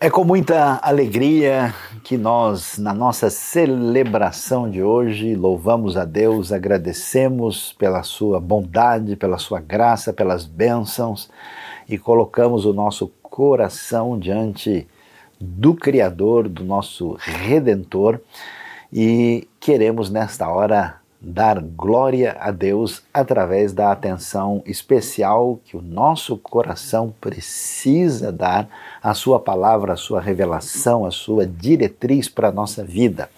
É com muita alegria que nós, na nossa celebração de hoje, louvamos a Deus, agradecemos pela sua bondade, pela sua graça, pelas bênçãos e colocamos o nosso coração diante do Criador, do nosso Redentor. E queremos nesta hora dar glória a Deus através da atenção especial que o nosso coração precisa dar à Sua palavra, à Sua revelação, à Sua diretriz para a nossa vida.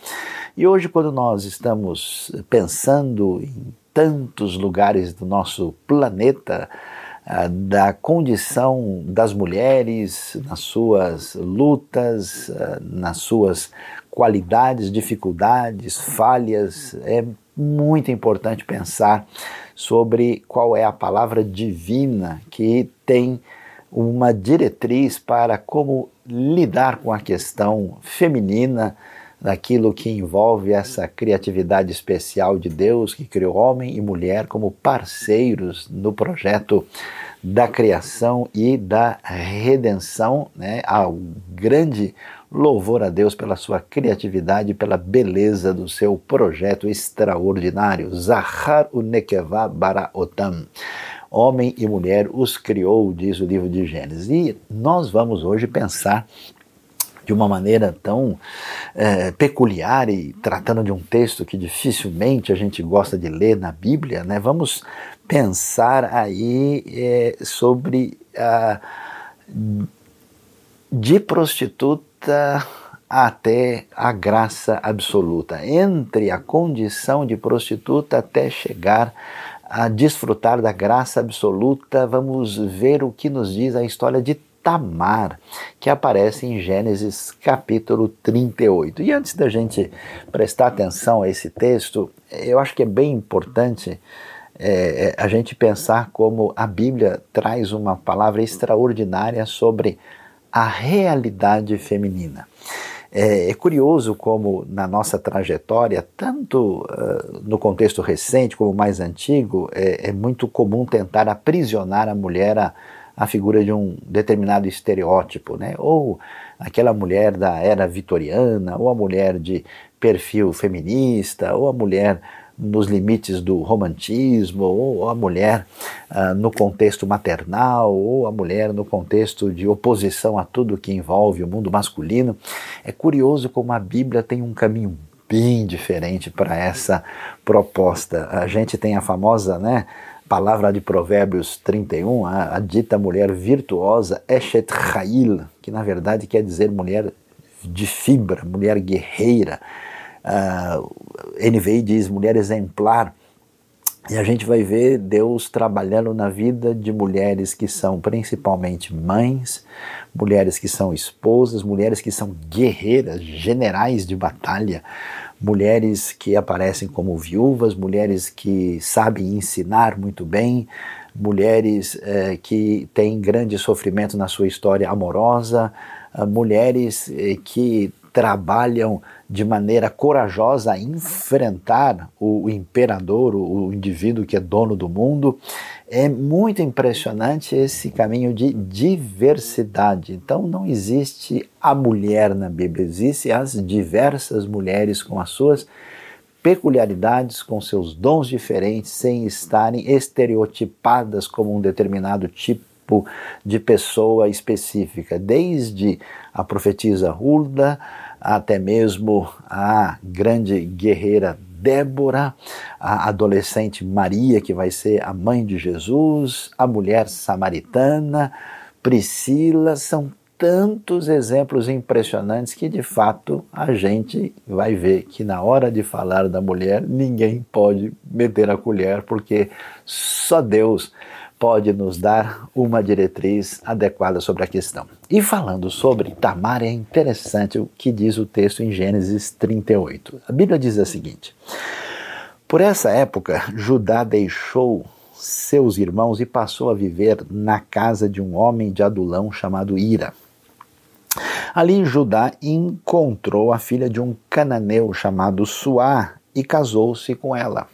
E hoje, quando nós estamos pensando em tantos lugares do nosso planeta, ah, da condição das mulheres, nas suas lutas, ah, nas suas qualidades, dificuldades, falhas, é muito importante pensar sobre qual é a palavra divina que tem uma diretriz para como lidar com a questão feminina, daquilo que envolve essa criatividade especial de Deus que criou homem e mulher como parceiros no projeto da criação e da redenção, né, ao grande louvor a Deus pela sua criatividade e pela beleza do seu projeto extraordinário. Zahar Unekeva Bara Otam. Homem e mulher os criou, diz o livro de Gênesis. E nós vamos hoje pensar de uma maneira tão é, peculiar e tratando de um texto que dificilmente a gente gosta de ler na Bíblia, né? Vamos pensar aí é, sobre a de prostituta até a graça absoluta, entre a condição de prostituta até chegar a desfrutar da graça absoluta, vamos ver o que nos diz a história de Tamar, que aparece em Gênesis capítulo 38. E antes da gente prestar atenção a esse texto, eu acho que é bem importante é, a gente pensar como a Bíblia traz uma palavra extraordinária sobre a realidade feminina. É, é, curioso como na nossa trajetória, tanto uh, no contexto recente como mais antigo, é, é, muito comum tentar aprisionar a mulher a, a figura de um determinado estereótipo, né? ou aquela mulher da era vitoriana, ou a mulher de perfil feminista, ou a mulher nos limites do romantismo, ou a mulher ah, no contexto maternal, ou a mulher no contexto de oposição a tudo que envolve o mundo masculino. É curioso como a Bíblia tem um caminho bem diferente para essa proposta. A gente tem a famosa, né? palavra de Provérbios 31, a, a dita mulher virtuosa, Eshet Chail, que na verdade quer dizer mulher de fibra, mulher guerreira, Uh, NVI diz mulher exemplar. E a gente vai ver Deus trabalhando na vida de mulheres que são principalmente mães, mulheres que são esposas, mulheres que são guerreiras, generais de batalha, mulheres que aparecem como viúvas, mulheres que sabem ensinar muito bem, mulheres eh, que têm grande sofrimento na sua história amorosa, uh, mulheres eh, que trabalham de maneira corajosa a enfrentar o, imperador, o, o indivíduo que é dono do mundo. É muito impressionante esse caminho de diversidade. Então não existe a mulher na Bíblia, existem as diversas mulheres com as suas peculiaridades, com seus dons diferentes, sem estarem estereotipadas como um determinado tipo de pessoa específica, desde a profetisa Hulda até mesmo a grande guerreira Débora, a adolescente Maria, que vai ser a mãe de Jesus, a mulher samaritana, Priscila, são tantos exemplos impressionantes que de fato a gente vai ver que na hora de falar da mulher ninguém pode meter a colher porque só Deus pode nos dar uma diretriz adequada sobre a questão. E falando sobre Tamar, é interessante o que diz o texto em Gênesis 38. A Bíblia diz a seguinte: Por essa época, Judá deixou seus irmãos e passou a viver na casa de um homem de Adulão chamado Ira. Ali Judá encontrou a filha de um cananeu chamado Suá e casou-se com ela.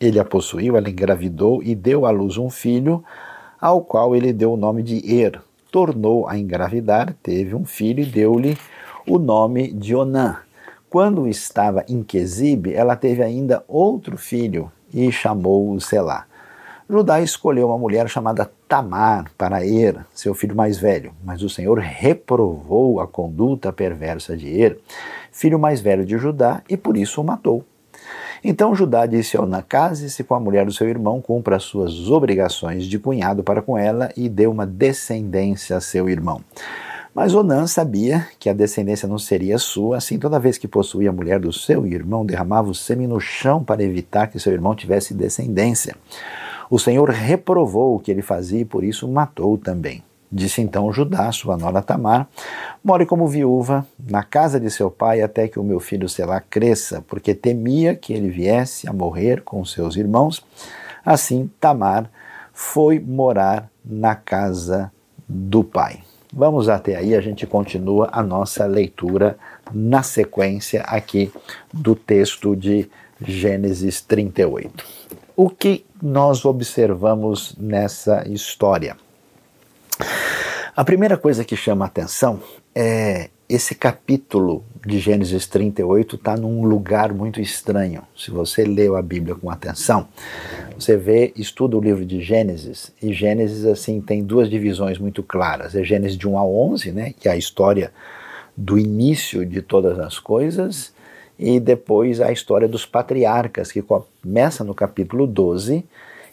Ele a possuiu, ela engravidou e deu à luz um filho, ao qual ele deu o nome de Er, tornou a engravidar, teve um filho e deu-lhe o nome de Onã. Quando estava em Quesibe, ela teve ainda outro filho e chamou-o Selá. Judá escolheu uma mulher chamada Tamar para Er, seu filho mais velho, mas o Senhor reprovou a conduta perversa de Er, filho mais velho de Judá, e por isso o matou. Então Judá disse a Onã: Case-se com a mulher do seu irmão, cumpra as suas obrigações de cunhado para com ela e dê uma descendência a seu irmão. Mas Onã sabia que a descendência não seria sua, assim toda vez que possuía a mulher do seu irmão, derramava o sêmen no chão para evitar que seu irmão tivesse descendência. O Senhor reprovou o que ele fazia e por isso matou também. Disse então Judá, sua nora Tamar: More como viúva na casa de seu pai até que o meu filho Selá cresça, porque temia que ele viesse a morrer com seus irmãos. Assim, Tamar foi morar na casa do pai. Vamos até aí, a gente continua a nossa leitura na sequência aqui do texto de Gênesis 38. O que nós observamos nessa história? A primeira coisa que chama a atenção é esse capítulo de Gênesis 38 está num lugar muito estranho. Se você leu a Bíblia com atenção, você vê, estuda o livro de Gênesis, e Gênesis assim tem duas divisões muito claras. É Gênesis de 1 a 11, né, que é a história do início de todas as coisas, e depois a história dos patriarcas, que começa no capítulo 12,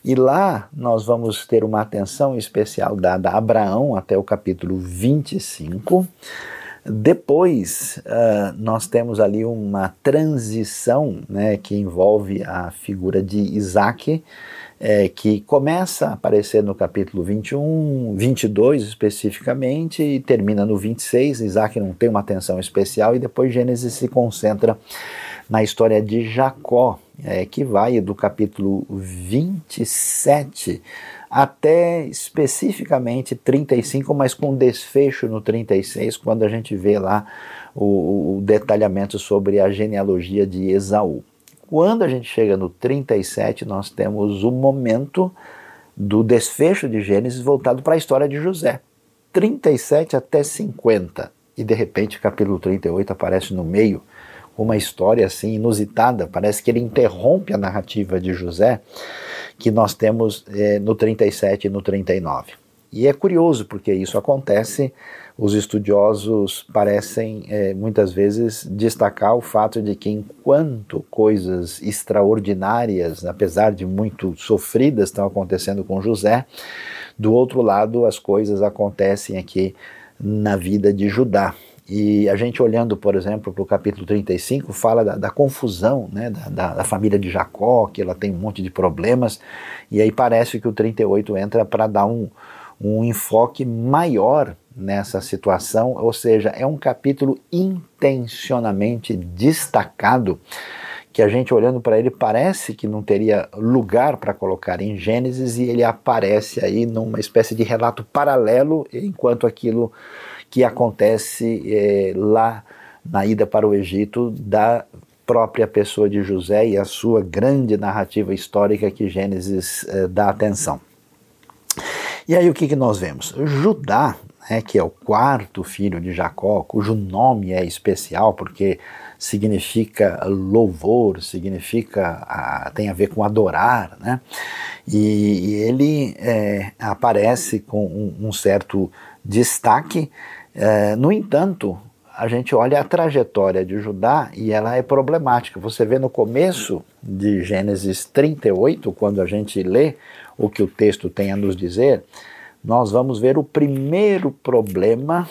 e lá nós vamos ter uma atenção especial dada a Abraão até o capítulo 25. Depois, uh, nós temos ali uma transição né, que envolve a figura de Isaac, é, que começa a aparecer no capítulo 21, 22 especificamente, e termina no 26. Isaac não tem uma atenção especial, e depois Gênesis se concentra na história de Jacó, é, que vai do capítulo 27 até especificamente 35, mas com desfecho no 36, quando a gente vê lá o, o detalhamento sobre a genealogia de Esaú. Quando a gente chega no 37, nós temos o momento do desfecho de Gênesis voltado para a história de José. 37 até 50. E de repente, capítulo 38 aparece no meio uma história assim inusitada, parece que ele interrompe a narrativa de José que nós temos é, no 37 e no 39. E é curioso porque isso acontece, os estudiosos parecem é, muitas vezes destacar o fato de que, enquanto coisas extraordinárias, apesar de muito sofridas, estão acontecendo com José, do outro lado as coisas acontecem aqui na vida de Judá. E a gente olhando, por exemplo, para o capítulo 35, fala da, da confusão né, da, da, família de Jacó, que ela tem um monte de problemas, e aí parece que o 38 entra para dar um, um enfoque maior nessa situação, ou seja, é um capítulo intencionalmente destacado que a gente olhando para ele parece que não teria lugar para colocar em Gênesis e ele aparece aí numa espécie de relato paralelo enquanto aquilo que acontece é, lá na ida para o Egito da própria pessoa de José e a sua grande narrativa histórica que Gênesis é, dá atenção. E aí o que, que nós vemos? Judá, né, que é o quarto filho de Jacó, cujo nome é especial porque significa louvor, significa tem a ver com adorar, né? E, e ele é, aparece com um, um certo destaque é, no entanto, a gente olha a trajetória de Judá e ela é problemática. Você vê no começo de Gênesis 38, quando a gente lê o que o texto tem a nos dizer, nós vamos ver o primeiro problema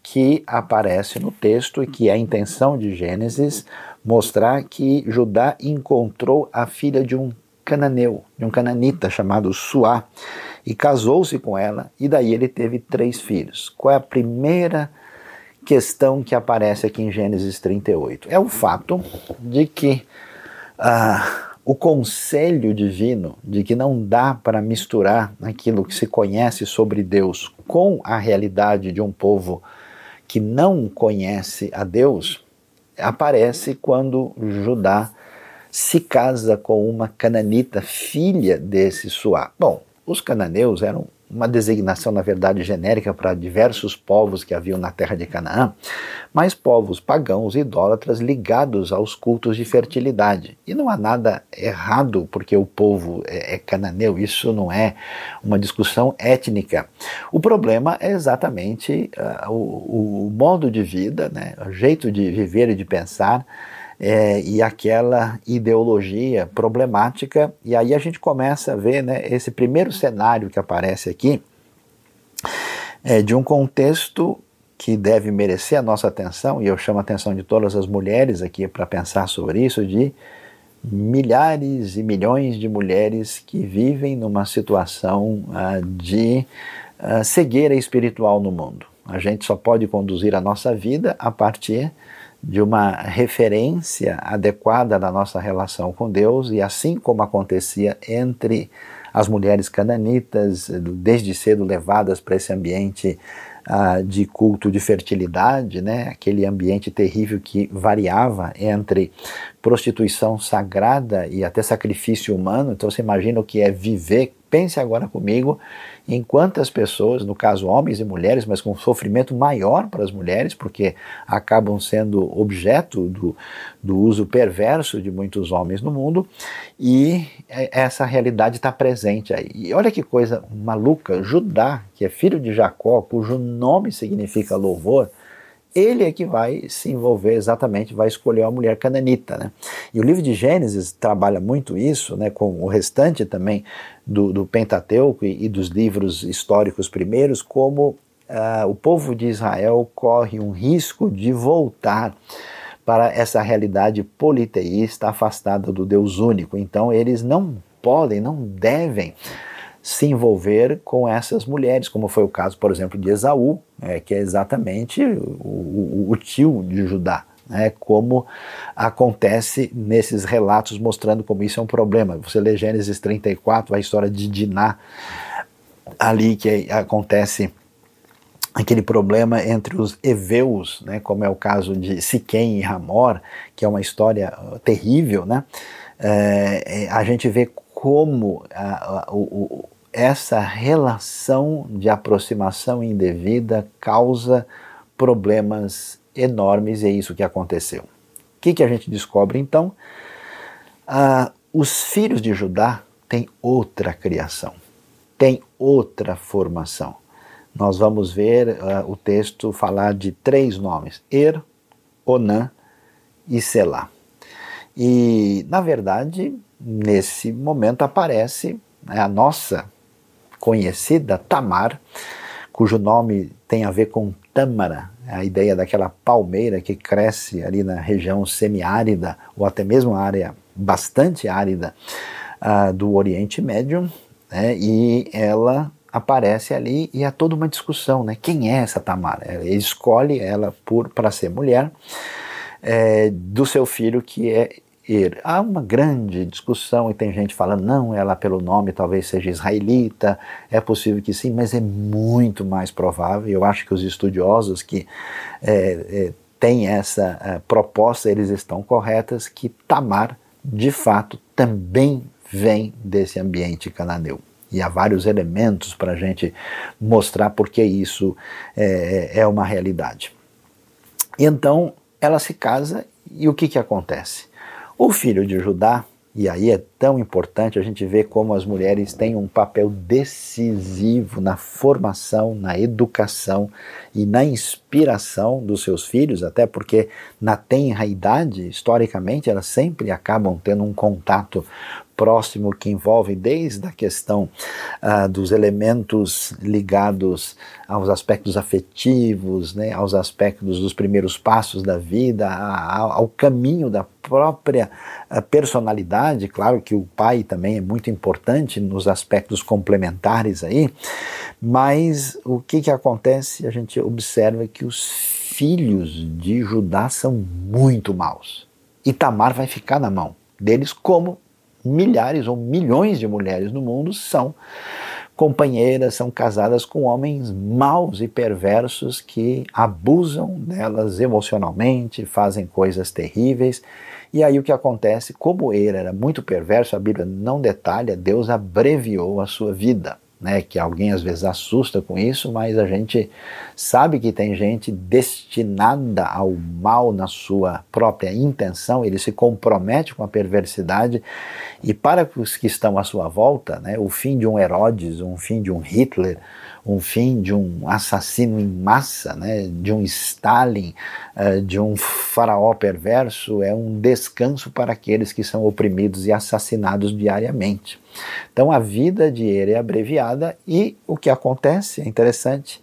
que aparece no texto e que é a intenção de Gênesis mostrar que Judá encontrou a filha de um cananeu, de um cananita chamado Suá e casou-se com ela, e daí ele teve três filhos. Qual é a primeira questão que aparece aqui em Gênesis 38? É o fato de que ah, o conselho divino de que não dá para misturar aquilo que se conhece sobre Deus com a realidade de um povo que não conhece a Deus aparece quando Judá se casa com uma cananita, filha desse Suá. Bom, os cananeus eram uma designação, na verdade, genérica para diversos povos que haviam na terra de Canaã, mas povos pagãos, idólatras, ligados aos cultos de fertilidade. E não há nada errado porque o povo é, é cananeu, isso não é uma discussão étnica. O problema é exatamente uh, o, o, modo de vida, né, o jeito de viver e de pensar é, e aquela ideologia problemática. E aí a gente começa a ver né, esse primeiro cenário que aparece aqui é, de um contexto que deve merecer a nossa atenção, e eu chamo a atenção de todas as mulheres aqui para pensar sobre isso, de milhares e milhões de mulheres que vivem numa situação uh, de uh, cegueira espiritual no mundo. A gente só pode conduzir a nossa vida a partir de uma referência adequada na nossa relação com Deus, e assim como acontecia entre as mulheres cananitas, desde cedo levadas para esse ambiente uh, de culto de fertilidade, né? aquele ambiente terrível que variava entre prostituição sagrada e até sacrifício humano. Então você imagina o que é viver. Pense agora comigo em quantas pessoas, no caso homens e mulheres, mas com sofrimento maior para as mulheres, porque acabam sendo objeto do, do uso perverso de muitos homens no mundo, e essa realidade está presente aí. E olha que coisa maluca: Judá, que é filho de Jacó, cujo nome significa louvor, ele é que vai se envolver exatamente, vai escolher uma mulher cananita. Né? E o livro de Gênesis trabalha muito isso, né, com o restante também do, do Pentateuco e, e, dos livros históricos primeiros, como uh, o povo de Israel corre um risco de voltar para essa realidade politeísta afastada do Deus único. Então eles não podem, não devem se envolver com essas mulheres, como foi o caso, por exemplo, de Esaú, é, que é exatamente o, o, o tio de Judá. Né, como acontece nesses relatos mostrando como isso é um problema. Você lê Gênesis 34, a história de Diná, ali que acontece aquele problema entre os heveus, né, como é o caso de Siquém e Ramor, que é uma história terrível, né, é, é a gente vê como a, a, o, essa relação de aproximação indevida causa problemas enormes e é isso que aconteceu. O que, que a gente descobre então? Ah, os filhos de Judá têm outra criação, têm outra formação. Nós vamos ver uh, o texto falar de três nomes: Er, Onã e Selá. E, na verdade, nesse momento aparece né, a nossa conhecida Tamar, cujo nome tem a ver com tâmara, a ideia daquela palmeira que cresce ali na região semiárida ou até mesmo área bastante árida uh, do Oriente Médio, né, e ela aparece ali e há toda uma discussão, né? Quem é essa Tamar? Ele escolhe ela por para ser mulher é, do seu filho que é Ir. Há uma grande discussão e tem gente falando, não, ela pelo nome talvez seja israelita, é possível que sim, mas é muito mais provável. Eu acho que os estudiosos que é, é, têm essa é, proposta, eles estão corretas, que Tamar, de fato, também vem desse ambiente cananeu. E há vários elementos para a gente mostrar porque isso é, é uma realidade. Então, ela se casa e o que, que acontece? O filho de Judá, e aí é tão importante a gente ver como as mulheres têm um papel decisivo na formação, na educação e na inspiração dos seus filhos, até porque na tenra idade, historicamente, elas sempre acabam tendo um contato próximo que envolve desde a questão uh, dos elementos ligados aos aspectos afetivos, né, aos aspectos dos primeiros passos da vida, a, ao caminho da própria uh, personalidade. Claro que o pai também é muito importante nos aspectos complementares aí, mas o que, que acontece? A gente observa que os filhos de Judá são muito maus. E Tamar vai ficar na mão deles como milhares ou milhões de mulheres no mundo são companheiras, são casadas com homens maus e perversos que abusam delas emocionalmente, fazem coisas terríveis. E aí o que acontece? Como ele era muito perverso, a Bíblia não detalha, Deus abreviou a sua vida. Né, que alguém às vezes assusta com isso, mas a gente sabe que tem gente destinada ao mal na sua própria intenção, ele se compromete com a perversidade e para os que estão à sua volta, né, o fim de um Herodes, um fim de um Hitler, um fim de um assassino em massa, né, de um Stalin, uh, de um faraó perverso, é um descanso para aqueles que são oprimidos e assassinados diariamente. Então a vida de ele é abreviada e o que acontece é interessante.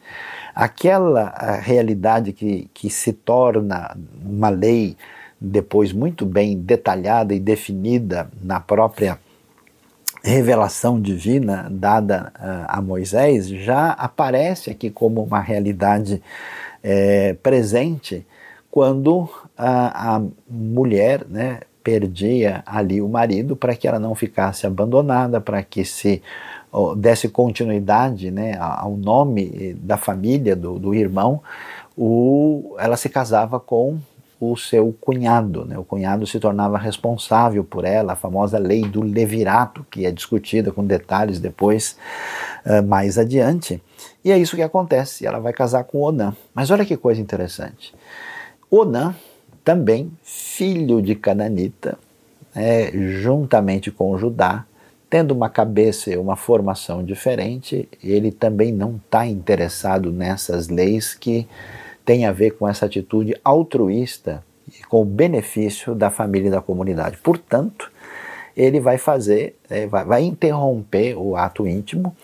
Aquela realidade que, que se torna uma lei depois muito bem detalhada e definida na própria revelação divina dada uh, a Moisés já aparece aqui como uma realidade é, presente quando a, a mulher né, perdia ali o marido para que ela não ficasse abandonada, para que se desse continuidade né, ao nome da família do, do irmão, o, ela se casava com o seu cunhado. Né? O cunhado se tornava responsável por ela, a famosa lei do levirato, que é discutida com detalhes depois, uh, mais adiante. E é isso que acontece, ela vai casar com Onã. Mas olha que coisa interessante. Onã, também filho de Cananita, é, juntamente com Judá, tendo uma cabeça e uma formação diferente, ele também não está interessado nessas leis que tem a ver com essa atitude altruísta e com o benefício da família e da comunidade. Portanto, ele vai fazer, é, vai, vai interromper o ato íntimo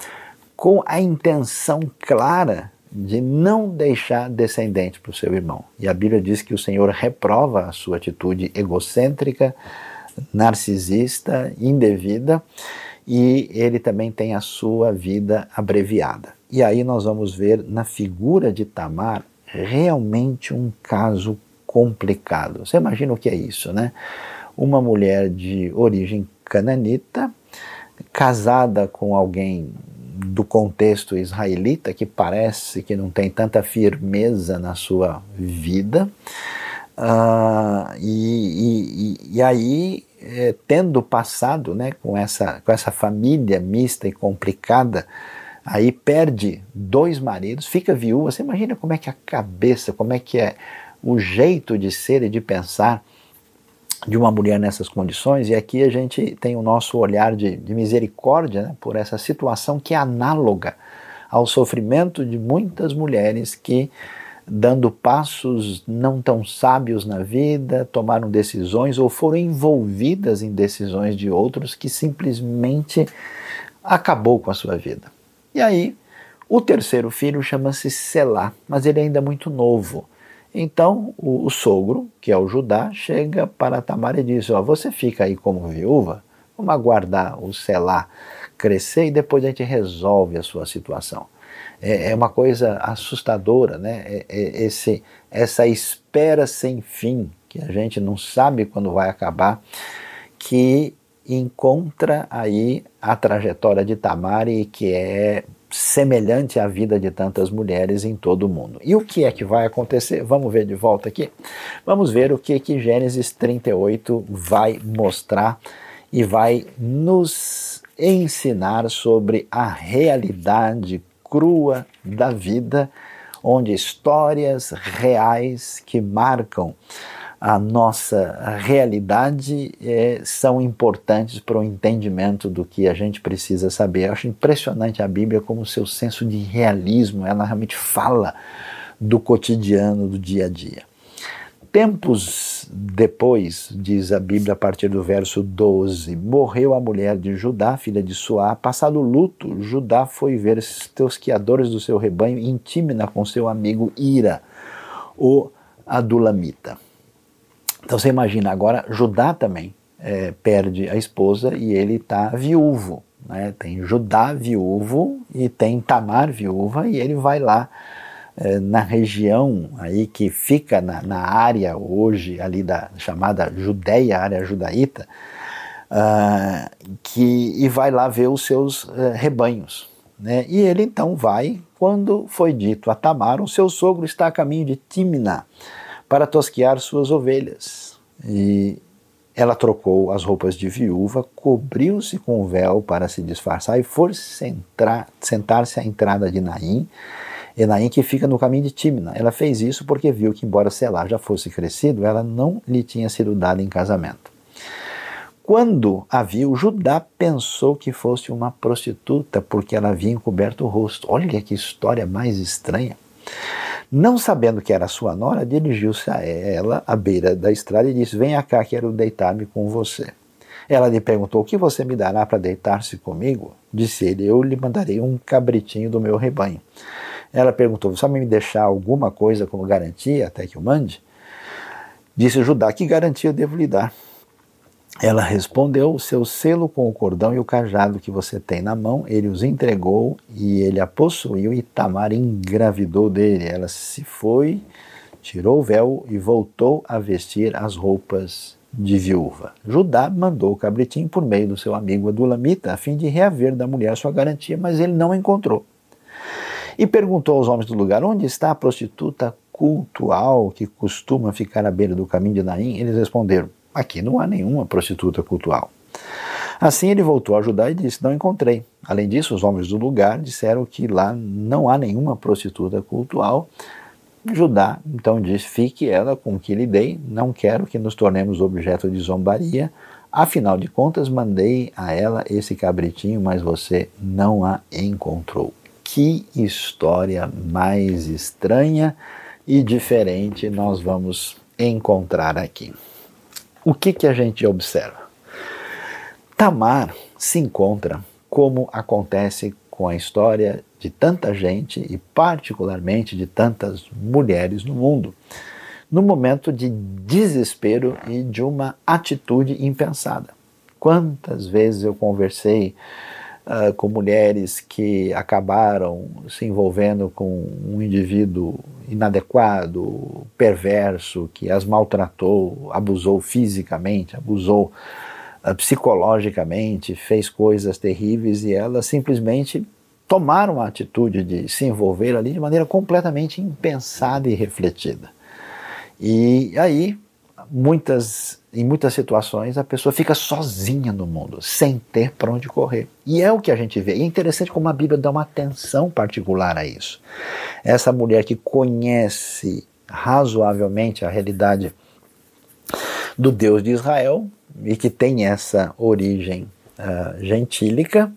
com a intenção clara de não deixar descendente para o seu irmão. E a Bíblia diz que o Senhor reprova a sua atitude egocêntrica, narcisista, indevida, e ele também tem a sua vida abreviada. E aí nós vamos ver na figura de Tamar realmente um caso complicado. Você imagina o que é isso, né? Uma mulher de origem cananita, casada com alguém do contexto israelita que parece que não tem tanta firmeza na sua vida. Uh, e, e, e, aí, é, tendo passado né, com, essa, com essa família mista e complicada, aí perde dois maridos, fica viúva. Você imagina como é que é a cabeça, como é que é o jeito de ser e de pensar de uma mulher nessas condições, e aqui a gente tem o nosso olhar de, de misericórdia né, por essa situação que é análoga ao sofrimento de muitas mulheres que, dando passos não tão sábios na vida, tomaram decisões ou foram envolvidas em decisões de outros que simplesmente acabou com a sua vida. E aí, o terceiro filho chama-se Selá, mas ele é ainda muito novo. Então, o, o, sogro, que é o Judá, chega para Tamar e diz: Ó, você fica aí como viúva, vamos aguardar o Selá crescer e depois a gente resolve a sua situação. É, é uma coisa assustadora, né? É, é esse, essa espera sem fim, que a gente não sabe quando vai acabar, que encontra aí a trajetória de Tamari, que é semelhante à vida de tantas mulheres em todo o mundo. E o que é que vai acontecer? Vamos ver de volta aqui? Vamos ver o que que Gênesis 38 vai mostrar e vai nos ensinar sobre a realidade crua da vida, onde histórias reais que marcam a nossa realidade é, são importantes para o entendimento do que a gente precisa saber. Eu acho impressionante a Bíblia como seu senso de realismo, ela realmente fala do cotidiano, do dia a dia. Tempos depois, diz a Bíblia a partir do verso 12, morreu a mulher de Judá, filha de Suá. Passado o luto, Judá foi ver os tosquiadores do seu rebanho e com seu amigo Ira, o Adulamita. Então você imagina, agora Judá também é, perde a esposa e ele está viúvo. Né? Tem Judá viúvo e tem Tamar viúva e ele vai lá é, na região aí que fica na, na, área hoje ali da chamada Judéia, área judaíta, uh, que, e vai lá ver os seus uh, rebanhos. Né? E ele então vai, quando foi dito a Tamar, o seu sogro está a caminho de Timna, para tosquear suas ovelhas. E ela trocou as roupas de viúva, cobriu-se com o véu para se disfarçar e foi sentar-se à entrada de Naim, e Naim que fica no caminho de Timna. Ela fez isso porque viu que, embora Selá já fosse crescido, ela não lhe tinha sido dada em casamento. Quando a viu, Judá pensou que fosse uma prostituta, porque ela havia encoberto o rosto. Olha que história mais estranha. Não sabendo que era sua nora, dirigiu-se a ela à beira da estrada e disse: Venha cá, quero deitar-me com você. Ela lhe perguntou: O que você me dará para deitar-se comigo? Disse ele: Eu lhe mandarei um cabritinho do meu rebanho. Ela perguntou: Você vai me deixar alguma coisa como garantia até que eu mande? Disse Judá: Que garantia eu devo lhe dar? Ela respondeu: O seu selo com o cordão e o cajado que você tem na mão, ele os entregou e ele a possuiu, e Tamar engravidou dele. Ela se foi, tirou o véu e voltou a vestir as roupas de viúva. Judá mandou o cabritinho por meio do seu amigo Adulamita, a fim de reaver da mulher sua garantia, mas ele não encontrou. E perguntou aos homens do lugar: Onde está a prostituta cultual que costuma ficar à beira do caminho de Naim? Eles responderam: Aqui não há nenhuma prostituta cultual. Assim ele voltou a ajudar e disse: Não encontrei. Além disso, os homens do lugar disseram que lá não há nenhuma prostituta cultual. Judá então disse: Fique ela com o que lhe dei, não quero que nos tornemos objeto de zombaria. Afinal de contas, mandei a ela esse cabritinho, mas você não a encontrou. Que história mais estranha e diferente nós vamos encontrar aqui o que, que a gente observa? Tamar se encontra, como acontece com a história de tanta gente e, particularmente, de tantas mulheres no mundo, no momento de desespero e de uma atitude impensada. Quantas vezes eu conversei uh, com mulheres que acabaram se envolvendo com um indivíduo inadequado, perverso, que as maltratou, abusou fisicamente, abusou uh, psicologicamente, fez coisas terríveis e elas simplesmente tomaram a atitude de se envolver ali de maneira completamente impensada e refletida. E aí, muitas em muitas situações, a pessoa fica sozinha no mundo, sem ter para onde correr. E é o que a gente vê. E é interessante como a Bíblia dá uma atenção particular a isso. Essa mulher que conhece razoavelmente a realidade do Deus de Israel e que tem essa origem uh, gentílica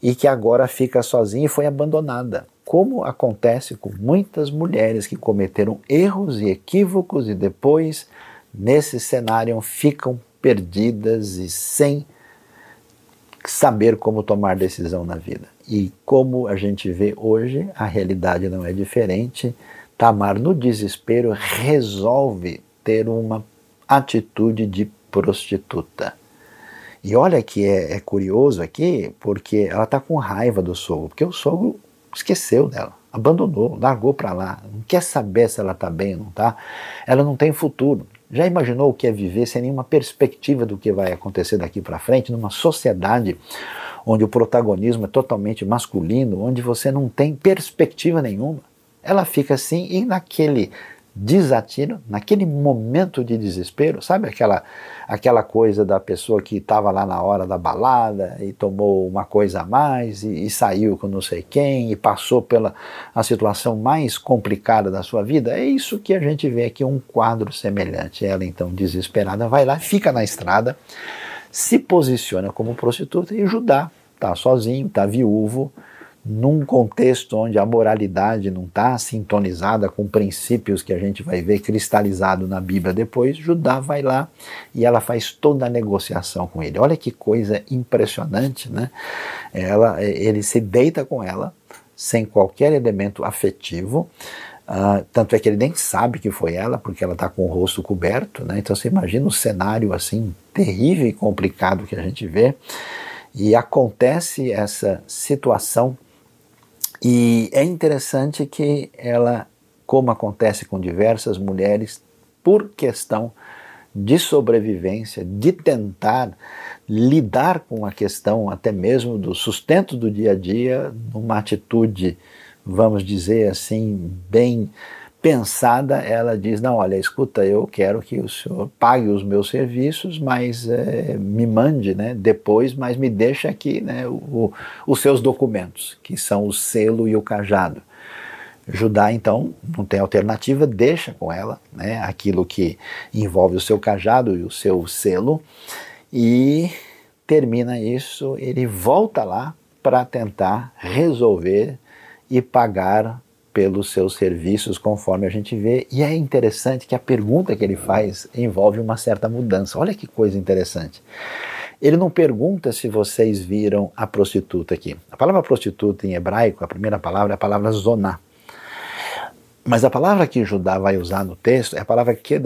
e que agora fica sozinha e foi abandonada. Como acontece com muitas mulheres que cometeram erros e equívocos e depois nesse cenário ficam perdidas e sem saber como tomar decisão na vida. E como a gente vê hoje, a realidade não é diferente. Tamar, no desespero, resolve ter uma atitude de prostituta. E olha que é, é curioso aqui, porque ela está com raiva do sogro, porque o sogro esqueceu dela, abandonou, largou para lá, não quer saber se ela está bem ou não está. Ela não tem futuro. Já imaginou o que é viver sem nenhuma perspectiva do que vai acontecer daqui para frente, numa sociedade onde o protagonismo é totalmente masculino, onde você não tem perspectiva nenhuma? Ela fica assim e naquele desatino, naquele momento de desespero, sabe aquela, aquela coisa da pessoa que estava lá na hora da balada e tomou uma coisa a mais e, e, saiu com não sei quem e passou pela a situação mais complicada da sua vida? É isso que a gente vê aqui, um quadro semelhante. Ela então desesperada vai lá, fica na estrada, se posiciona como prostituta e Judá está sozinho, está viúvo, num contexto onde a moralidade não está sintonizada com princípios que a gente vai ver cristalizado na Bíblia depois, Judá vai lá e ela faz toda a negociação com ele. Olha que coisa impressionante, né? Ela, ele se deita com ela sem qualquer elemento afetivo. Uh, tanto é que ele nem sabe que foi ela, porque ela está com o rosto coberto, né? Então você imagina o cenário assim terrível e complicado que a gente vê. E acontece essa situação e é interessante que ela, como acontece com diversas mulheres, por questão de sobrevivência, de tentar lidar com a questão até mesmo do sustento do dia a dia, numa atitude, vamos dizer assim, bem pensada, ela diz: Não, olha, escuta, eu quero que o senhor pague os meus serviços, mas é, me mande né, depois, mas me deixa aqui né, o, os seus documentos, que são o selo e o cajado. Judá, então, não tem alternativa, deixa com ela né, aquilo que envolve o seu cajado e o seu selo, e termina isso, ele volta lá para tentar resolver e pagar pelos seus serviços, conforme a gente vê. E é interessante que a pergunta que ele faz envolve uma certa mudança. Olha que coisa interessante. Ele não pergunta se vocês viram a prostituta aqui. A palavra prostituta em hebraico, a primeira palavra é a palavra zoná. Mas a palavra que Judá vai usar no texto é a palavra. Que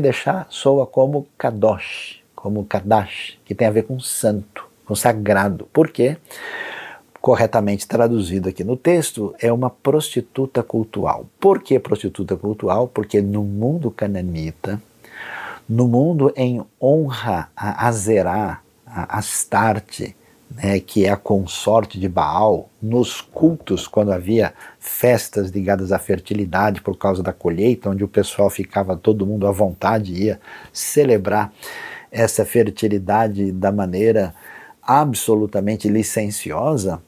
deixar soa como kadosh, como kadash, que tem a ver com santo, com sagrado. Por quê? Corretamente traduzido aqui no texto, é uma prostituta cultual. Por que prostituta cultual? Porque no mundo cananita, no mundo em honra a Azerá, a Astarte, né, que é a consorte de Baal, nos cultos, quando havia festas ligadas à fertilidade por causa da colheita, onde o pessoal ficava todo mundo à vontade, ia celebrar essa fertilidade da maneira absolutamente licenciosa,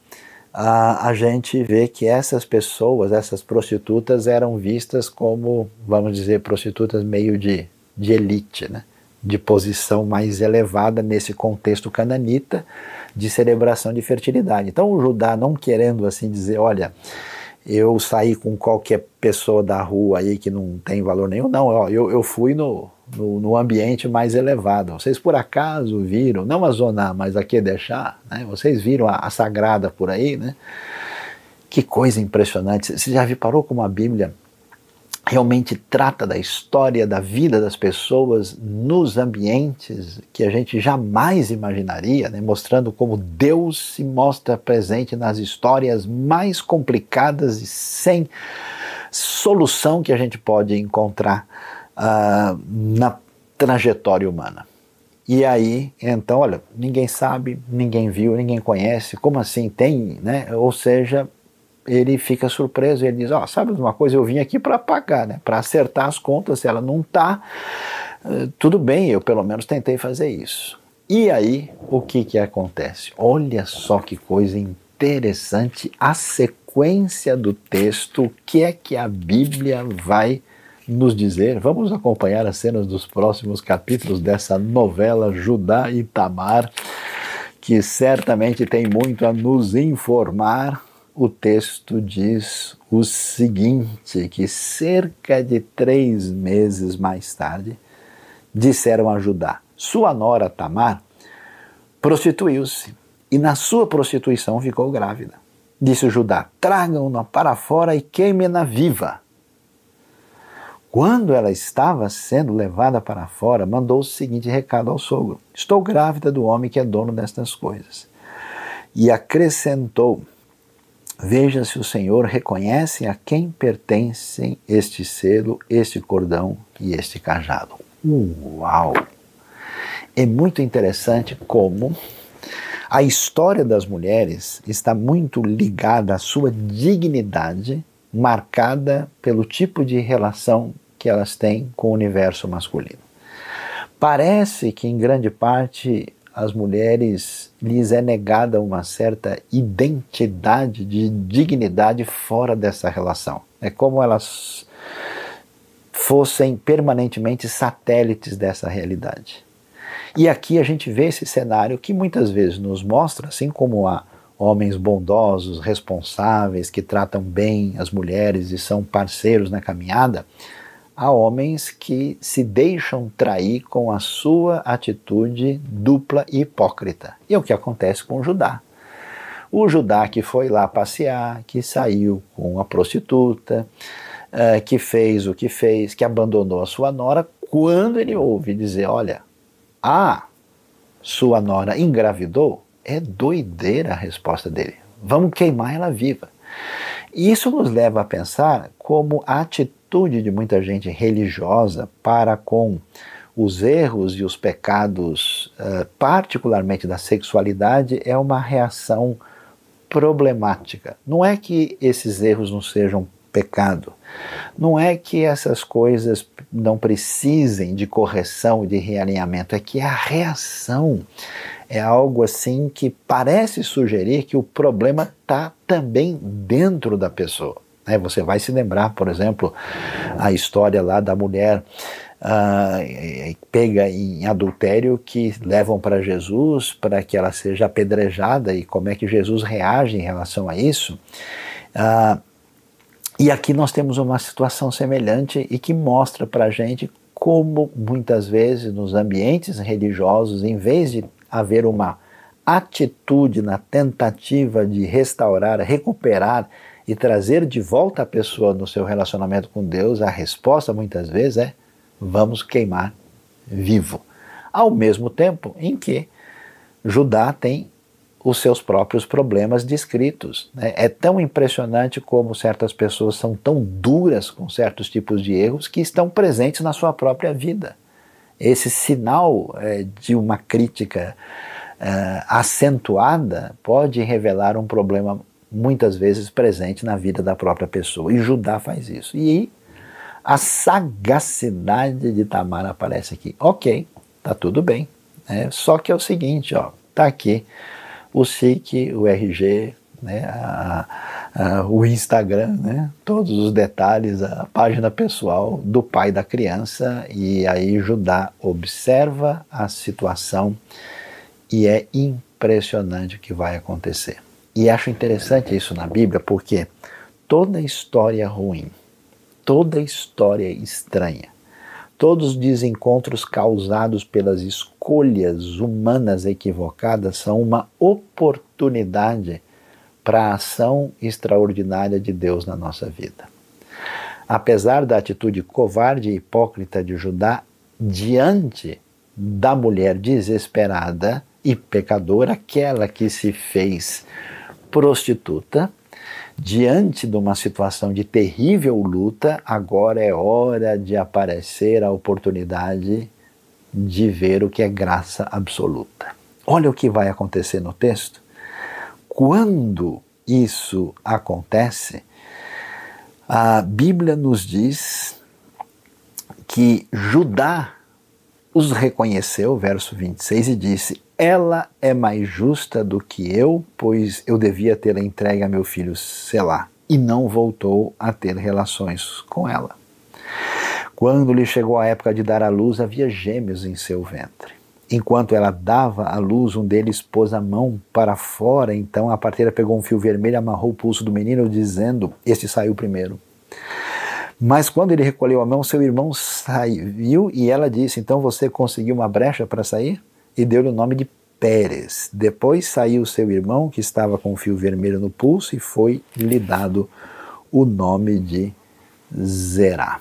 a, a gente vê que essas pessoas, essas prostitutas, eram vistas como, vamos dizer, prostitutas meio de, de elite, né? de posição mais elevada nesse contexto cananita de celebração de fertilidade. Então o Judá não querendo assim dizer, olha, eu saí com qualquer pessoa da rua aí que não tem valor nenhum, não, eu, eu fui no, no, no, ambiente mais elevado. Vocês por acaso viram, não a zona, mas a deixar, né? Vocês viram a, a, sagrada por aí, né? Que coisa impressionante. Você já parou como a Bíblia realmente trata da história, da vida das pessoas nos ambientes que a gente jamais imaginaria, né? mostrando como Deus se mostra presente nas histórias mais complicadas e sem solução que a gente pode encontrar uh, na trajetória humana. E aí, então, olha, ninguém sabe, ninguém viu, ninguém conhece, como assim tem, né? Ou seja, ele fica surpreso ele diz: Ó, oh, sabe uma coisa, eu vim aqui para pagar, né? Para acertar as contas, se ela não tá, uh, tudo bem, eu pelo menos tentei fazer isso. E aí, o que que acontece? Olha só que coisa interessante a sequência do texto, o que é que a Bíblia vai nos dizer. Vamos acompanhar as cenas dos próximos capítulos dessa novela Judá e Tamar, que certamente tem muito a nos informar. O texto diz o seguinte: que cerca de três meses mais tarde, disseram a Judá: sua nora Tamar prostituiu-se e na sua prostituição ficou grávida. Disse Judá: tragam-na para fora e queimem-na viva. Quando ela estava sendo levada para fora, mandou o seguinte recado ao sogro: Estou grávida do homem que é dono destas coisas. E acrescentou: Veja se o Senhor reconhece a quem pertencem este selo, este cordão e este cajado. Uau! É muito interessante como a história das mulheres está muito ligada à sua dignidade, marcada pelo tipo de relação que elas têm com o universo masculino. Parece que, em grande parte, as mulheres lhes é negada uma certa identidade de dignidade fora dessa relação. É como elas fossem permanentemente satélites dessa realidade. E aqui a gente vê esse cenário que muitas vezes nos mostra, assim como há homens bondosos, responsáveis, que tratam bem as mulheres e são parceiros na caminhada, há homens que se deixam trair com a sua atitude dupla e hipócrita. E é o que acontece com o Judá. O Judá que foi lá passear, que saiu com a prostituta, uh, que fez o que fez, que abandonou a sua nora, quando ele ouve dizer: Olha, a sua nora engravidou, é doideira a resposta dele. Vamos queimar ela viva. E isso nos leva a pensar como a atitude de muita gente religiosa para com os erros e os pecados, uh, particularmente da sexualidade, é uma reação problemática. Não é que esses erros não sejam pecado. Não é que essas coisas não precisem de correção, de realinhamento, é que a reação é algo assim que parece sugerir que o problema está também dentro da pessoa. Né? Você vai se lembrar, por exemplo, a história lá da mulher uh, pega em adultério que levam para Jesus para que ela seja apedrejada e como é que Jesus reage em relação a isso. Uh, e aqui nós temos uma situação semelhante e que mostra para a gente como muitas vezes nos ambientes religiosos, em vez de haver uma atitude na tentativa de restaurar, recuperar e trazer de volta a pessoa no seu relacionamento com Deus, a resposta muitas vezes é: vamos queimar vivo. Ao mesmo tempo em que Judá tem os seus próprios problemas descritos. Né? É tão impressionante como certas pessoas são tão duras com certos tipos de erros que estão presentes na sua própria vida. Esse sinal é, de uma crítica é, acentuada pode revelar um problema muitas vezes presente na vida da própria pessoa. E Judá faz isso. E a sagacidade de Tamar aparece aqui. Ok, tá tudo bem. Né? Só que é o seguinte, ó, tá aqui o SIC, o RG, né, a, a, o Instagram, né, todos os detalhes, a página pessoal do pai da criança, e aí Judá observa a situação e é impressionante o que vai acontecer. E acho interessante isso na Bíblia porque toda história ruim, toda história estranha, todos os desencontros causados pelas escolhas humanas equivocadas são uma oportunidade para a ação extraordinária de Deus na nossa vida. Apesar da atitude covarde e hipócrita de Judá diante da mulher desesperada e pecadora, aquela que se fez prostituta, diante de uma situação de terrível luta, agora é hora de aparecer a oportunidade de ver o que é graça absoluta. Olha o que vai acontecer no texto. Quando isso acontece, a Bíblia nos diz que Judá os reconheceu, verso 26, e disse: Ela é mais justa do que eu, pois eu devia tê-la entregue a meu filho Selá. E não voltou a ter relações com ela. Quando lhe chegou a época de dar à luz, havia gêmeos em seu ventre. Enquanto ela dava à luz, um deles pôs a mão para fora, então a parteira pegou um fio vermelho, amarrou o pulso do menino, dizendo: Este saiu primeiro. Mas quando ele recolheu a mão, seu irmão saiu e ela disse: Então você conseguiu uma brecha para sair? E deu-lhe o nome de Pérez. Depois saiu seu irmão, que estava com o fio vermelho no pulso, e foi lhe dado o nome de Zerá.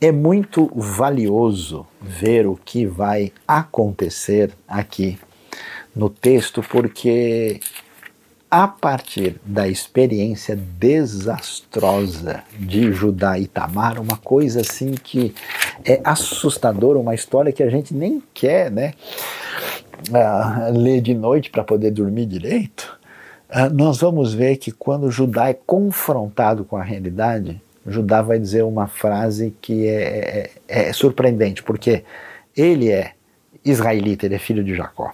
É muito valioso ver o que vai acontecer aqui no texto, porque a partir da experiência desastrosa de Judá e Tamar, uma coisa assim que é assustadora, uma história que a gente nem quer né, uh, ler de noite para poder dormir direito, uh, nós vamos ver que quando Judá é confrontado com a realidade, Judá vai dizer uma frase que é, é, é surpreendente, porque ele é israelita, ele é filho de Jacó.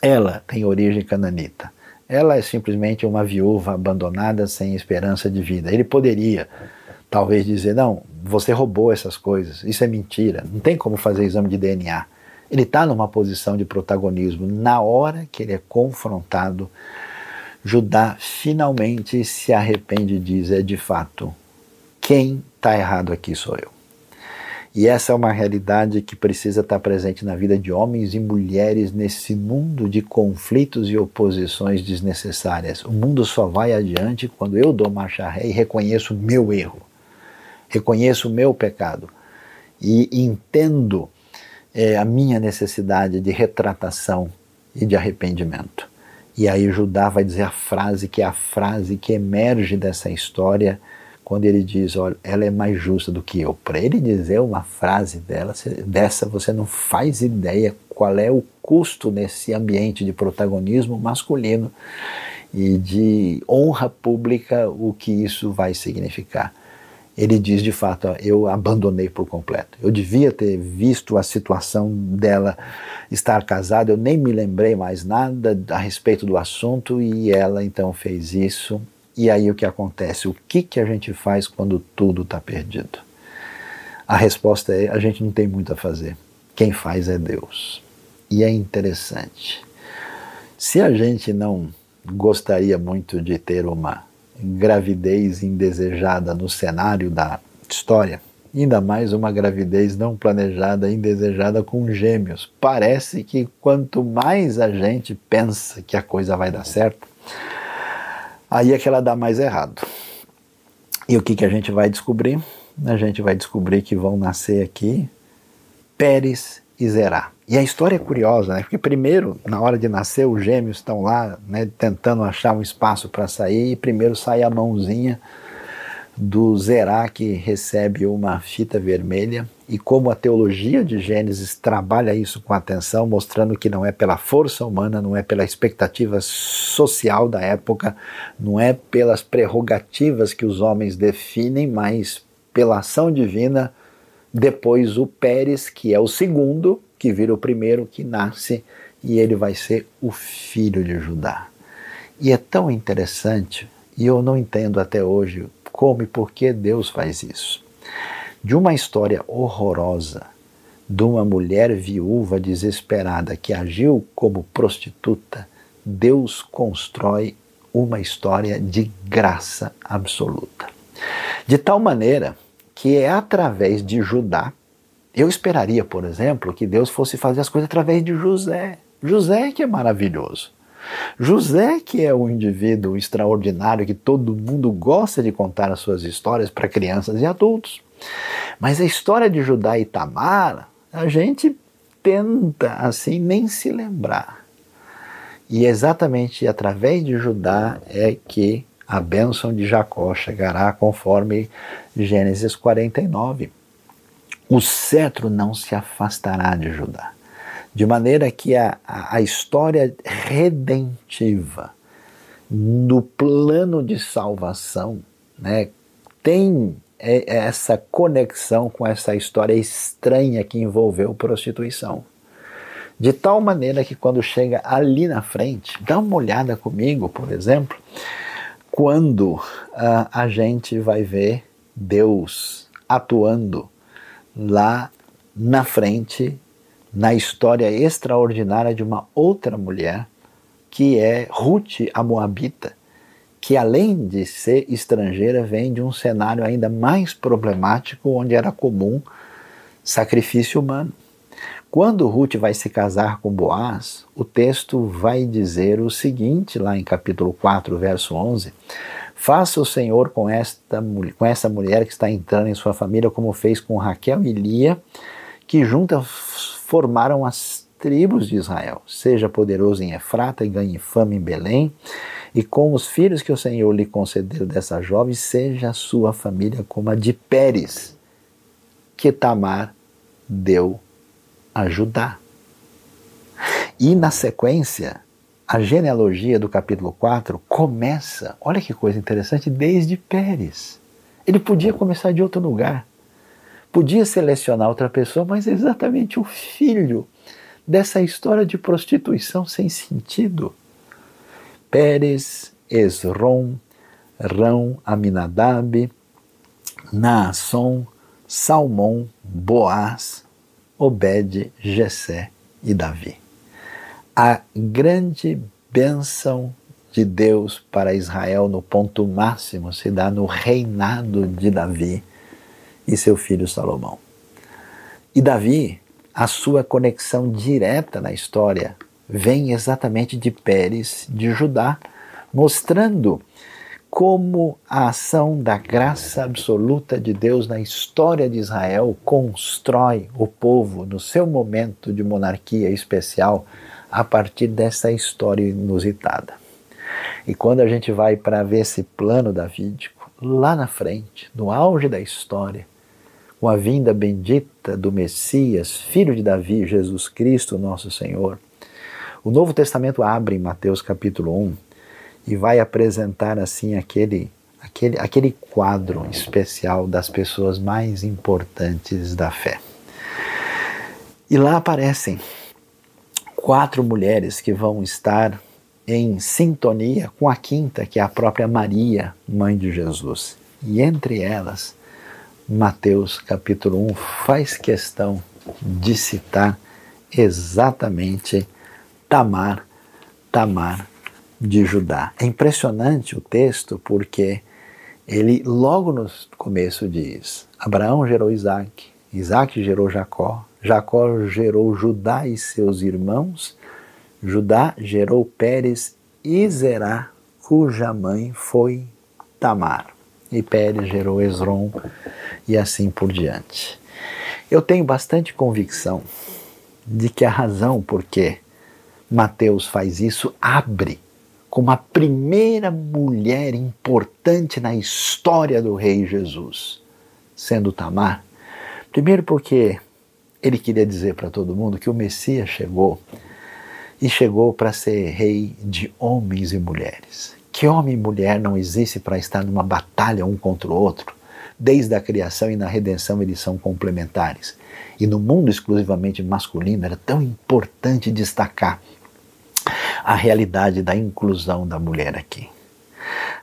Ela tem origem cananita ela é simplesmente uma viúva abandonada sem esperança de vida. Ele poderia, talvez, dizer: não, você roubou essas coisas, isso é mentira, não tem como fazer exame de DNA. Ele está numa posição de protagonismo. Na hora que ele é confrontado, Judá finalmente se arrepende e diz: é de fato, quem está errado aqui sou eu. E essa é uma realidade que precisa estar presente na vida de homens e mulheres nesse mundo de conflitos e oposições desnecessárias. O mundo só vai adiante quando eu dou marcha ré e reconheço o meu erro, reconheço o meu pecado e entendo é, a minha necessidade de retratação e de arrependimento. E aí Judá vai dizer a frase que é a frase que emerge dessa história quando ele diz, olha, ela é mais justa do que eu. Para ele dizer uma frase dela, dessa, você não faz ideia qual é o custo nesse ambiente de protagonismo masculino e de honra pública o que isso vai significar. Ele diz de fato: eu abandonei por completo. Eu devia ter visto a situação dela estar casada, eu nem me lembrei mais nada a respeito do assunto e ela então fez isso. E aí o que acontece? O que, que a gente faz quando tudo está perdido? A resposta é: a gente não tem muito a fazer. Quem faz é Deus. E é interessante. Se a gente não gostaria muito de ter uma gravidez indesejada no cenário da história, ainda mais uma gravidez não planejada, indesejada com gêmeos. Parece que quanto mais a gente pensa que a coisa vai dar certo, aí é que ela dá mais errado. E o que, que a gente vai descobrir? A gente vai descobrir que vão nascer aqui Pérez e Zerá. E a história é curiosa, né? Porque primeiro, na hora de nascer, os gêmeos estão lá, né, tentando achar um espaço para sair, e primeiro sai a mãozinha do Zerá que recebe uma fita vermelha e como a teologia de Gênesis trabalha isso com atenção, mostrando que não é pela força humana, não é pela expectativa social da época, não é pelas prerrogativas que os homens definem, mas pela ação divina, depois o Pérez, que é o segundo, que vira o primeiro que nasce e ele vai ser o filho de Judá. E é tão interessante, e eu não entendo até hoje como e por que Deus faz isso. De uma história horrorosa, de uma mulher viúva desesperada que agiu como prostituta, Deus constrói uma história de graça absoluta. De tal maneira que é através de Judá eu esperaria, por exemplo, que Deus fosse fazer as coisas através de José. José que é maravilhoso. José que é um indivíduo extraordinário que todo mundo gosta de contar as suas histórias para crianças e adultos. Mas a história de Judá e Tamar, a gente tenta assim nem se lembrar. E exatamente através de Judá é que a bênção de Jacó chegará conforme Gênesis 49 o cetro não se afastará de Judá. De maneira que a, a, história redentiva no plano de salvação né, tem essa conexão com essa história estranha que envolveu prostituição. De tal maneira que quando chega ali na frente, dá uma olhada comigo, por exemplo, quando uh, a gente vai ver Deus atuando lá na frente, na história extraordinária de uma outra mulher, que é Ruth, a Moabita, que além de ser estrangeira, vem de um cenário ainda mais problemático, onde era comum sacrifício humano. Quando Ruth vai se casar com Boaz, o texto vai dizer o seguinte, lá em capítulo 4, verso 11: Faça o Senhor com, esta, com essa mulher que está entrando em sua família, como fez com Raquel e Lia, que juntas formaram as tribos de Israel. Seja poderoso em Efrata e ganhe fama em Belém, e com os filhos que o Senhor lhe concedeu dessa jovem, seja a sua família como a de Pérez, que Tamar deu a Judá. E na sequência, a genealogia do capítulo 4 começa, olha que coisa interessante, desde Pérez. Ele podia começar de outro lugar, podia selecionar outra pessoa, mas é exatamente o filho dessa história de prostituição sem sentido. Pérez, Esrom, Rão, Aminadab, Naasson, Salmão, Boaz, Obed, Jessé e Davi a grande bênção de Deus para Israel no ponto máximo se dá no reinado de Davi e seu filho Salomão. E Davi, a sua conexão direta na história vem exatamente de Pérez de Judá, mostrando como a ação da graça absoluta de Deus na história de Israel constrói o povo no seu momento de monarquia especial a partir dessa história inusitada. E quando a gente vai para ver esse plano davídico, lá na frente, no auge da história, com a vinda bendita do Messias, filho de Davi, Jesus Cristo, nosso Senhor, o Novo Testamento abre em Mateus capítulo 1, e vai apresentar assim aquele aquele, aquele quadro especial das pessoas mais importantes da fé. E lá aparecem quatro mulheres que vão estar em sintonia com a quinta, que é a própria Maria, mãe de Jesus. E entre elas, Mateus capítulo 1 faz questão de citar exatamente Tamar, Tamar de Judá. É impressionante o texto porque ele logo no começo diz: Abraão gerou Isaac, Isaac gerou Jacó, Jacó gerou Judá e seus irmãos, Judá gerou Pérez e Zerá, cuja mãe foi Tamar. E Pérez gerou Esron e assim por diante. Eu tenho bastante convicção de que a razão por que Mateus faz isso abre como a primeira mulher importante na história do rei Jesus, sendo Tamar. Primeiro porque ele queria dizer para todo mundo que o Messias chegou e chegou para ser rei de homens e mulheres. Que homem e mulher não existe para estar numa batalha um contra o outro? Desde a criação e na redenção eles são complementares. E no mundo exclusivamente masculino era tão importante destacar a realidade da inclusão da mulher aqui.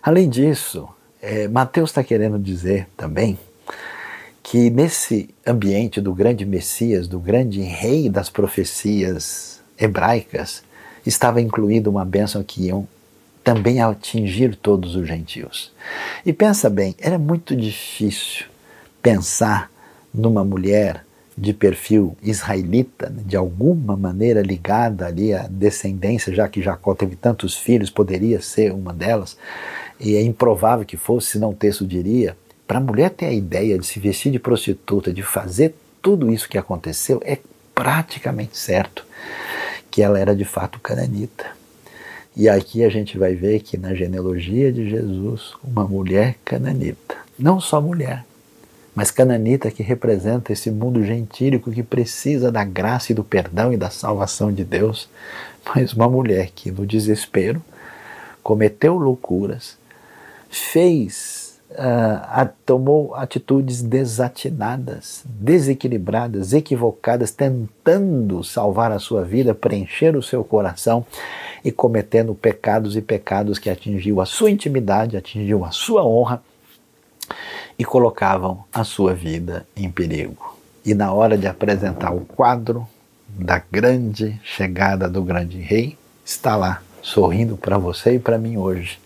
Além disso, é, Mateus está querendo dizer também que nesse ambiente do grande Messias, do grande rei das profecias hebraicas, estava incluída uma bênção que iam também atingir todos os gentios. E pensa bem, era muito difícil pensar numa mulher de perfil israelita, né, de alguma maneira ligada ali à descendência, já que Jacó teve tantos filhos, poderia ser uma delas, e é improvável que fosse, senão o texto diria. Para a mulher ter a ideia de se vestir de prostituta, de fazer tudo isso que aconteceu, é praticamente certo que ela era de fato cananita. E aqui a gente vai ver que na genealogia de Jesus, uma mulher cananita, não só mulher, mas cananita que representa esse mundo gentílico que precisa da graça e do perdão e da salvação de Deus, mas uma mulher que no desespero cometeu loucuras, fez, uh, tomou atitudes desatinadas, desequilibradas, equivocadas, tentando salvar a sua vida, preencher o seu coração e cometendo pecados e pecados que atingiu a sua intimidade, atingiu a sua honra e colocavam a sua vida em perigo. E na hora de apresentar o quadro da grande chegada do grande rei, está lá, sorrindo para você e para mim hoje,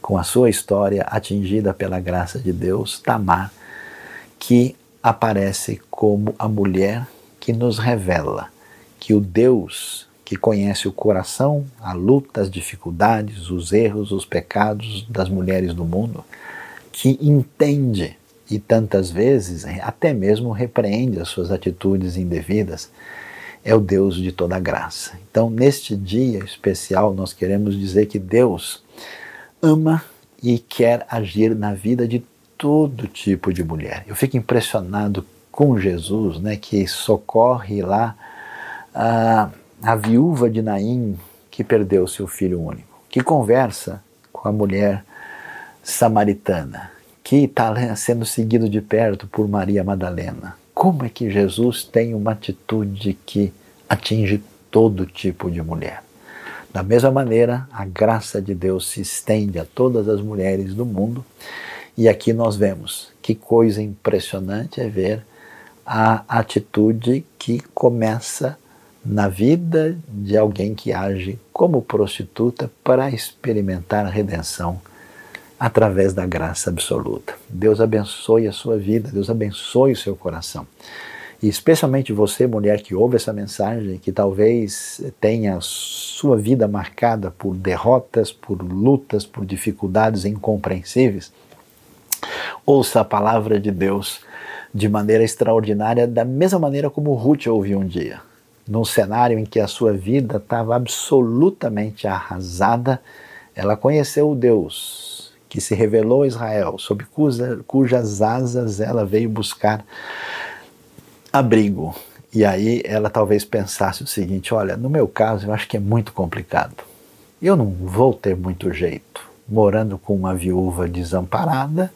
com a sua história atingida pela graça de Deus, Tamar, que aparece como a mulher que nos revela que o Deus que conhece o coração, a luta, as dificuldades, os erros, os pecados das mulheres do mundo, que entende e tantas vezes até mesmo repreende as suas atitudes indevidas, é o Deus de toda graça. Então, neste dia especial, nós queremos dizer que Deus ama e quer agir na vida de todo tipo de mulher. Eu fico impressionado com Jesus, né, que socorre lá a, a viúva de Naim que perdeu seu filho único, que conversa com a mulher samaritana, que está sendo seguido de perto por Maria Madalena. Como é que Jesus tem uma atitude que atinge todo tipo de mulher? Da mesma maneira, a graça de Deus se estende a todas as mulheres do mundo, e aqui nós vemos que coisa impressionante é ver a atitude que começa na vida de alguém que age como prostituta para experimentar a redenção através da graça absoluta. Deus abençoe a sua vida, Deus abençoe o seu coração. E especialmente você, mulher que ouve essa mensagem, que talvez tenha sua vida marcada por derrotas, por lutas, por dificuldades incompreensíveis, ouça a palavra de Deus de maneira extraordinária, da mesma maneira como Ruth ouviu um dia. Num cenário em que a sua vida estava absolutamente arrasada, ela conheceu o Deus que se revelou a Israel, sob cuja, cujas asas ela veio buscar abrigo. E aí ela talvez pensasse o seguinte: olha, no meu caso eu acho que é muito complicado. Eu não vou ter muito jeito, morando com uma viúva desamparada,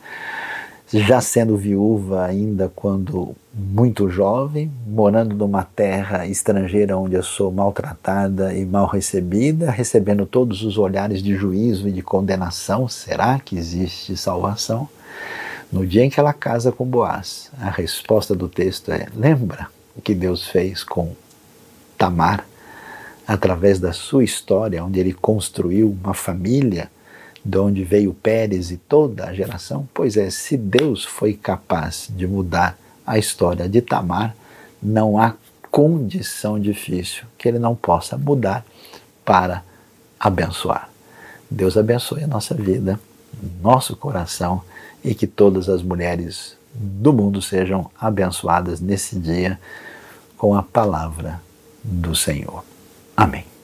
já sendo viúva ainda quando muito jovem, morando numa terra estrangeira onde eu sou maltratada e mal recebida, recebendo todos os olhares de juízo e de condenação. Será que existe salvação? No dia em que ela casa com Boaz, a resposta do texto é: lembra o que Deus fez com Tamar, através da sua história, onde ele construiu uma família de onde veio Pérez e toda a geração? Pois é, se Deus foi capaz de mudar a história de Tamar, não há condição difícil que ele não possa mudar para abençoar. Deus abençoe a nossa vida, nosso coração e que todas as mulheres do mundo sejam abençoadas nesse dia com a palavra do Senhor. Amém.